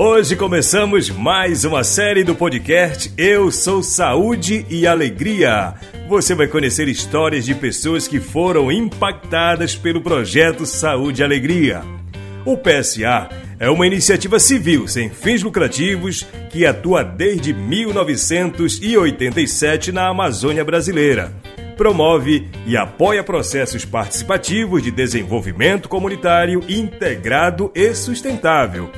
Hoje começamos mais uma série do podcast Eu Sou Saúde e Alegria. Você vai conhecer histórias de pessoas que foram impactadas pelo projeto Saúde e Alegria. O PSA é uma iniciativa civil sem fins lucrativos que atua desde 1987 na Amazônia brasileira. Promove e apoia processos participativos de desenvolvimento comunitário integrado e sustentável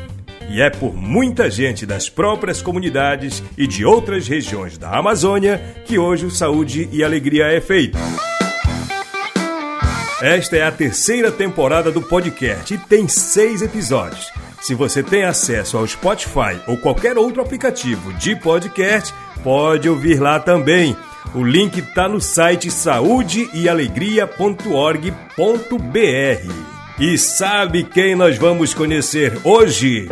e é por muita gente das próprias comunidades e de outras regiões da Amazônia que hoje o Saúde e Alegria é feito. Esta é a terceira temporada do podcast e tem seis episódios. Se você tem acesso ao Spotify ou qualquer outro aplicativo de podcast, pode ouvir lá também. O link está no site saudeealegria.org.br. E sabe quem nós vamos conhecer hoje?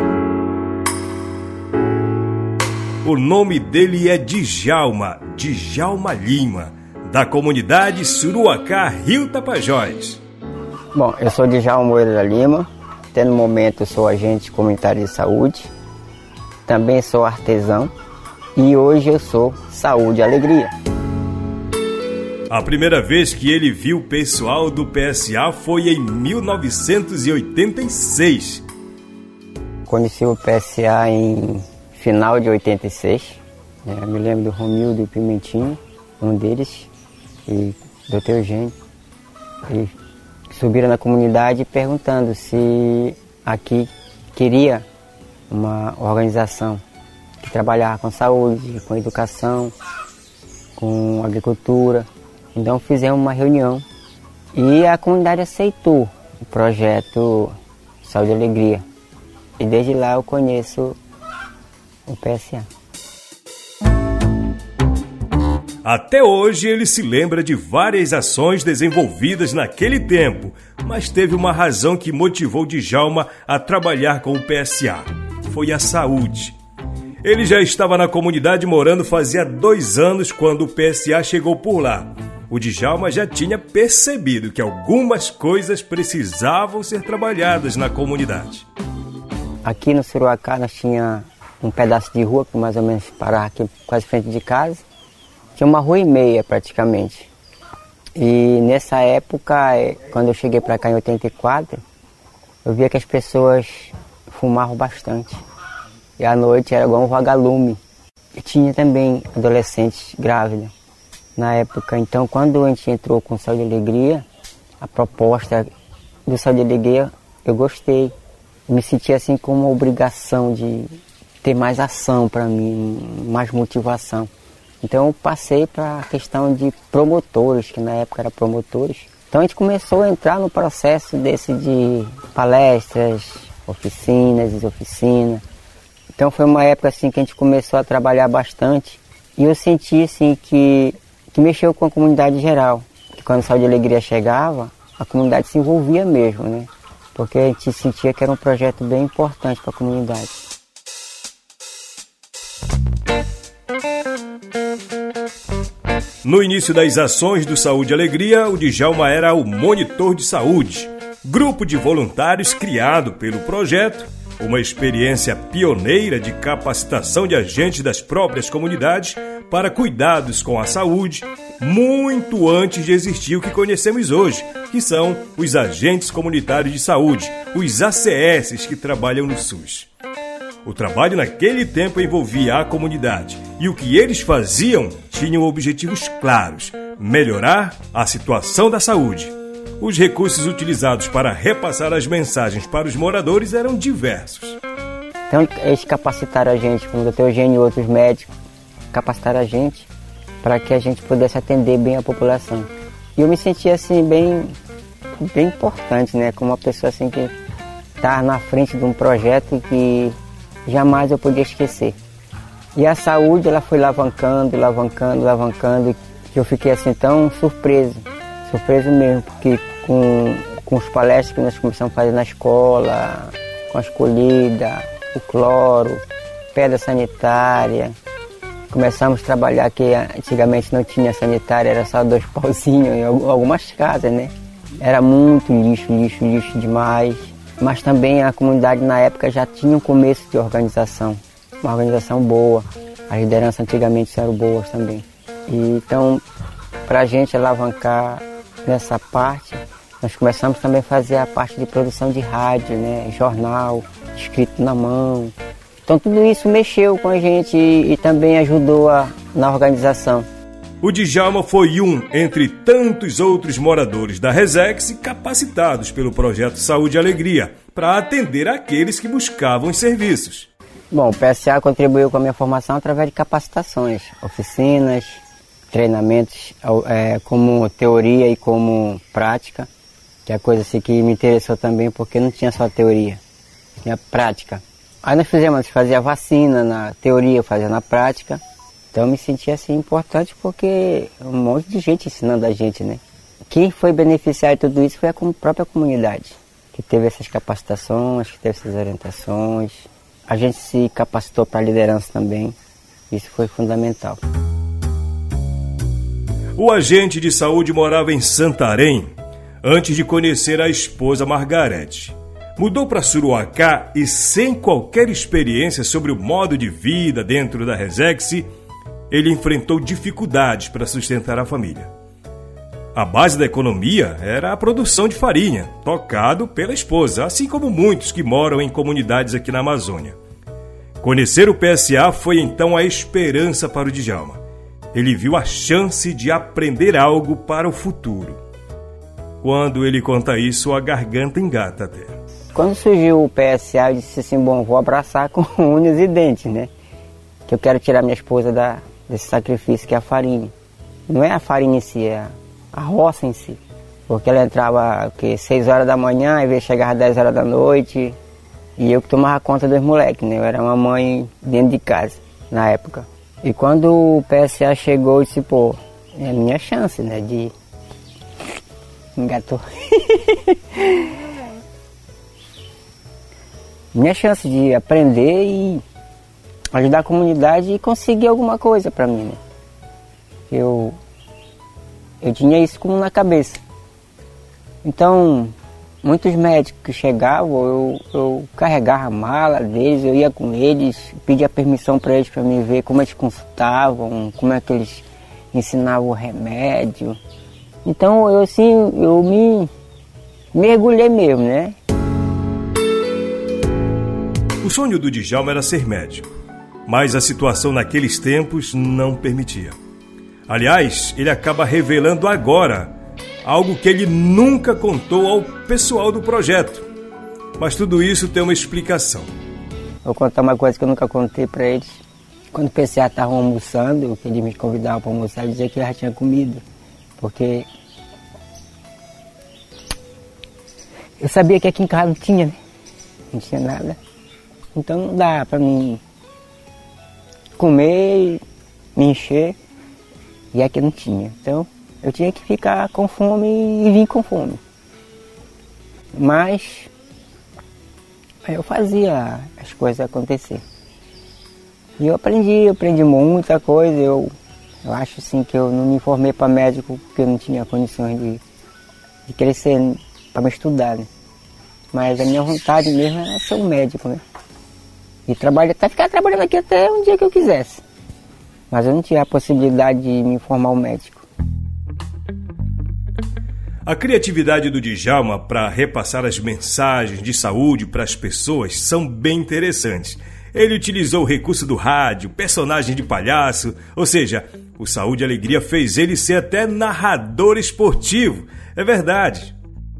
O nome dele é Djalma, Djalma Lima, da comunidade Suruacá, Rio Tapajós. Bom, eu sou Djalma Moreira Lima, até no momento sou agente comunitário de saúde, também sou artesão e hoje eu sou Saúde e Alegria. A primeira vez que ele viu o pessoal do PSA foi em 1986. Conheci o PSA em final de 86. É, me lembro do Romildo e Pimentinho, um deles, e do Dr. Eugênio. E subiram na comunidade perguntando se aqui queria uma organização que trabalhava com saúde, com educação, com agricultura. Então fizemos uma reunião e a comunidade aceitou o projeto Saúde e Alegria. E desde lá eu conheço o PSA. Até hoje ele se lembra de várias ações desenvolvidas naquele tempo, mas teve uma razão que motivou Djalma a trabalhar com o PSA. Foi a saúde. Ele já estava na comunidade morando fazia dois anos quando o PSA chegou por lá. O Djalma já tinha percebido que algumas coisas precisavam ser trabalhadas na comunidade. Aqui no Suruacá nós tinha um pedaço de rua que mais ou menos parava aqui quase frente de casa. Tinha uma rua e meia praticamente. E nessa época, é, quando eu cheguei para cá em 84, eu via que as pessoas fumavam bastante. E à noite era igual um vagalume. E tinha também adolescentes grávidas na época. Então quando a gente entrou com Saúde e Alegria, a proposta do Saúde e Alegria, eu gostei. Me senti assim como uma obrigação de ter mais ação para mim, mais motivação. Então eu passei para a questão de promotores, que na época era promotores. Então a gente começou a entrar no processo desse de palestras, oficinas, oficinas. Então foi uma época assim que a gente começou a trabalhar bastante e eu senti assim que, que mexeu com a comunidade geral. Que quando a Saúde e Alegria chegava, a comunidade se envolvia mesmo, né? Porque a gente sentia que era um projeto bem importante para a comunidade. No início das ações do Saúde e Alegria, o Djalma era o monitor de saúde, grupo de voluntários criado pelo projeto, uma experiência pioneira de capacitação de agentes das próprias comunidades para cuidados com a saúde, muito antes de existir o que conhecemos hoje, que são os agentes comunitários de saúde, os ACS que trabalham no SUS. O trabalho naquele tempo envolvia a comunidade e o que eles faziam tinham objetivos claros: melhorar a situação da saúde. Os recursos utilizados para repassar as mensagens para os moradores eram diversos. Então, eles capacitaram a gente, como o Dr. Eugênio e outros médicos, capacitaram a gente para que a gente pudesse atender bem a população. E eu me sentia assim bem, bem importante, né? Como uma pessoa assim que está na frente de um projeto que jamais eu podia esquecer. E a saúde, ela foi alavancando, alavancando, alavancando, que eu fiquei assim tão surpreso, surpreso mesmo, porque com, com os palestras que nós começamos a fazer na escola, com a escolhida, o cloro, pedra sanitária, começamos a trabalhar que antigamente não tinha sanitária, era só dois pauzinhos em algumas casas, né? Era muito lixo, lixo, lixo demais. Mas também a comunidade na época já tinha um começo de organização, uma organização boa. A liderança antigamente eram boas também. E, então, para a gente alavancar nessa parte, nós começamos também a fazer a parte de produção de rádio, né, jornal, escrito na mão. Então tudo isso mexeu com a gente e, e também ajudou a, na organização. O Djalma foi um entre tantos outros moradores da Resex capacitados pelo projeto Saúde e Alegria para atender aqueles que buscavam os serviços. Bom, o PSA contribuiu com a minha formação através de capacitações, oficinas, treinamentos é, como teoria e como prática, que é coisa assim que me interessou também porque não tinha só teoria, tinha prática. Aí nós fizemos, fazia vacina na teoria, fazia na prática. Então eu me senti assim importante porque um monte de gente ensinando a gente, né? Quem foi beneficiar de tudo isso foi a própria comunidade, que teve essas capacitações, que teve essas orientações. A gente se capacitou para a liderança também. Isso foi fundamental. O agente de saúde morava em Santarém antes de conhecer a esposa Margarete. Mudou para Suruacá e, sem qualquer experiência sobre o modo de vida dentro da Resex, ele enfrentou dificuldades para sustentar a família. A base da economia era a produção de farinha, tocado pela esposa, assim como muitos que moram em comunidades aqui na Amazônia. Conhecer o PSA foi então a esperança para o Djalma. Ele viu a chance de aprender algo para o futuro. Quando ele conta isso, a garganta engata até. Quando surgiu o PSA, eu disse assim: bom, vou abraçar com unhas e dentes, né? Que eu quero tirar minha esposa da, desse sacrifício que é a farinha. Não é a farinha em si, é a roça em si. Porque ela entrava que 6 horas da manhã e veio chegar às 10 horas da noite. E eu que tomava conta dos moleques, né? Eu era uma mãe dentro de casa na época. E quando o PSA chegou, eu disse, pô, é a minha chance, né? De. Engatou. minha chance de aprender e ajudar a comunidade e conseguir alguma coisa para mim. Né? Eu, eu tinha isso como na cabeça. Então, muitos médicos que chegavam, eu, eu carregava a mala deles, eu ia com eles, pedia permissão para eles para me ver como eles consultavam, como é que eles ensinavam o remédio. Então eu assim, eu me mergulhei mesmo, né? O sonho do Djalma era ser médico mas a situação naqueles tempos não permitia. Aliás, ele acaba revelando agora algo que ele nunca contou ao pessoal do projeto. Mas tudo isso tem uma explicação. Vou contar uma coisa que eu nunca contei para eles. Quando o PCA estava almoçando, que eles me convidavam para almoçar, ele dizia que já tinha comida. Porque eu sabia que aqui em casa não tinha, né? Não tinha nada. Então não dá para mim comer, me encher, e aqui não tinha. Então eu tinha que ficar com fome e vir com fome. Mas eu fazia as coisas acontecer. E eu aprendi, eu aprendi muita coisa. Eu, eu acho assim que eu não me formei para médico porque eu não tinha condições de, de crescer para me estudar. Né? Mas a minha vontade mesmo era ser um médico, né? E trabalho, até ficar trabalhando aqui até um dia que eu quisesse. Mas eu não tinha a possibilidade de me formar um médico. A criatividade do Djalma para repassar as mensagens de saúde para as pessoas são bem interessantes. Ele utilizou o recurso do rádio, personagem de palhaço, ou seja, o Saúde e Alegria fez ele ser até narrador esportivo. É verdade.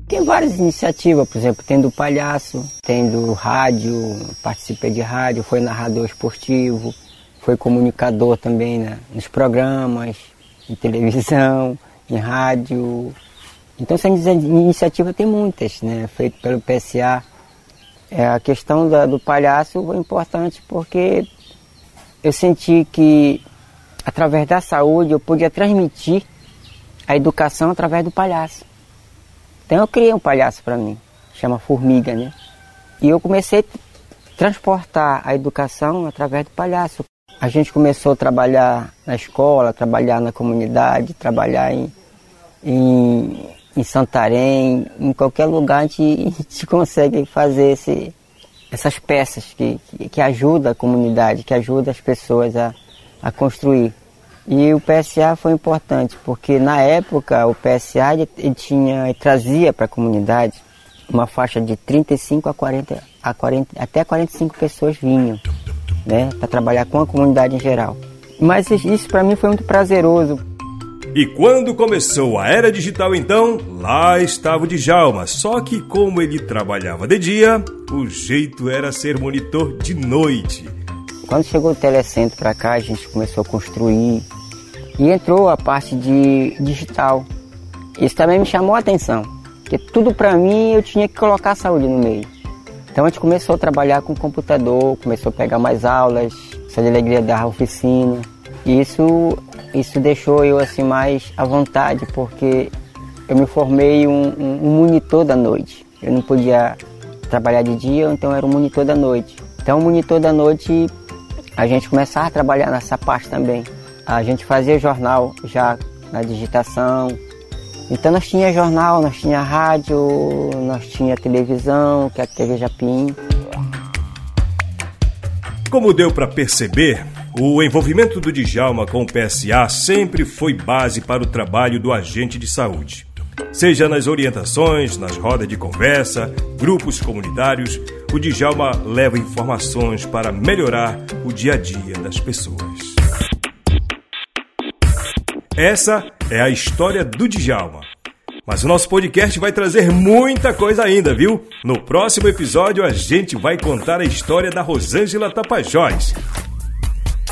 Tem várias iniciativas, por exemplo, tem do palhaço, tem do rádio, participei de rádio, foi narrador esportivo, foi comunicador também né, nos programas, em televisão, em rádio. Então essa iniciativa tem muitas, né, feito pelo PSA. É, a questão da, do palhaço foi importante porque eu senti que através da saúde eu podia transmitir a educação através do palhaço. Então eu criei um palhaço para mim, chama Formiga, né? E eu comecei a transportar a educação através do palhaço. A gente começou a trabalhar na escola, trabalhar na comunidade, trabalhar em, em em Santarém, em qualquer lugar a gente, a gente consegue fazer esse, essas peças que, que, que ajudam a comunidade, que ajudam as pessoas a, a construir. E o PSA foi importante, porque na época o PSA ele, ele tinha, ele trazia para a comunidade uma faixa de 35 a 40, a 40 até 45 pessoas vinham, né, para trabalhar com a comunidade em geral. Mas isso para mim foi muito prazeroso. E quando começou a era digital, então, lá estava o Djalma. Só que, como ele trabalhava de dia, o jeito era ser monitor de noite. Quando chegou o telecentro para cá, a gente começou a construir e entrou a parte de digital. Isso também me chamou a atenção, porque tudo para mim eu tinha que colocar a saúde no meio. Então a gente começou a trabalhar com computador, começou a pegar mais aulas, essa alegria da oficina. E isso isso deixou eu assim mais à vontade, porque eu me formei um, um, monitor da noite. Eu não podia trabalhar de dia, então era um monitor da noite. Então, o monitor da noite, a gente começava a trabalhar nessa parte também. A gente fazia jornal já na digitação. Então, nós tinha jornal, nós tinha rádio, nós tinha televisão, que é a TV Japim. Como deu para perceber, o envolvimento do Djalma com o PSA sempre foi base para o trabalho do agente de saúde. Seja nas orientações, nas rodas de conversa, grupos comunitários, o Djalma leva informações para melhorar o dia a dia das pessoas. Essa é a história do Djalma. Mas o nosso podcast vai trazer muita coisa ainda, viu? No próximo episódio a gente vai contar a história da Rosângela Tapajós,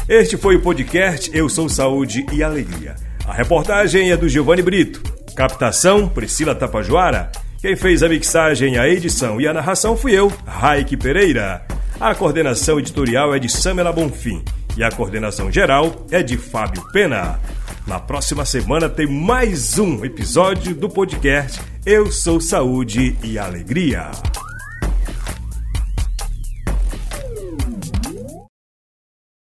este foi o podcast Eu Sou Saúde e Alegria. A reportagem é do Giovanni Brito. Captação, Priscila Tapajoara. Quem fez a mixagem, a edição e a narração fui eu, Raik Pereira. A coordenação editorial é de Samela Bonfim e a coordenação geral é de Fábio Pena. Na próxima semana tem mais um episódio do podcast Eu Sou Saúde e Alegria.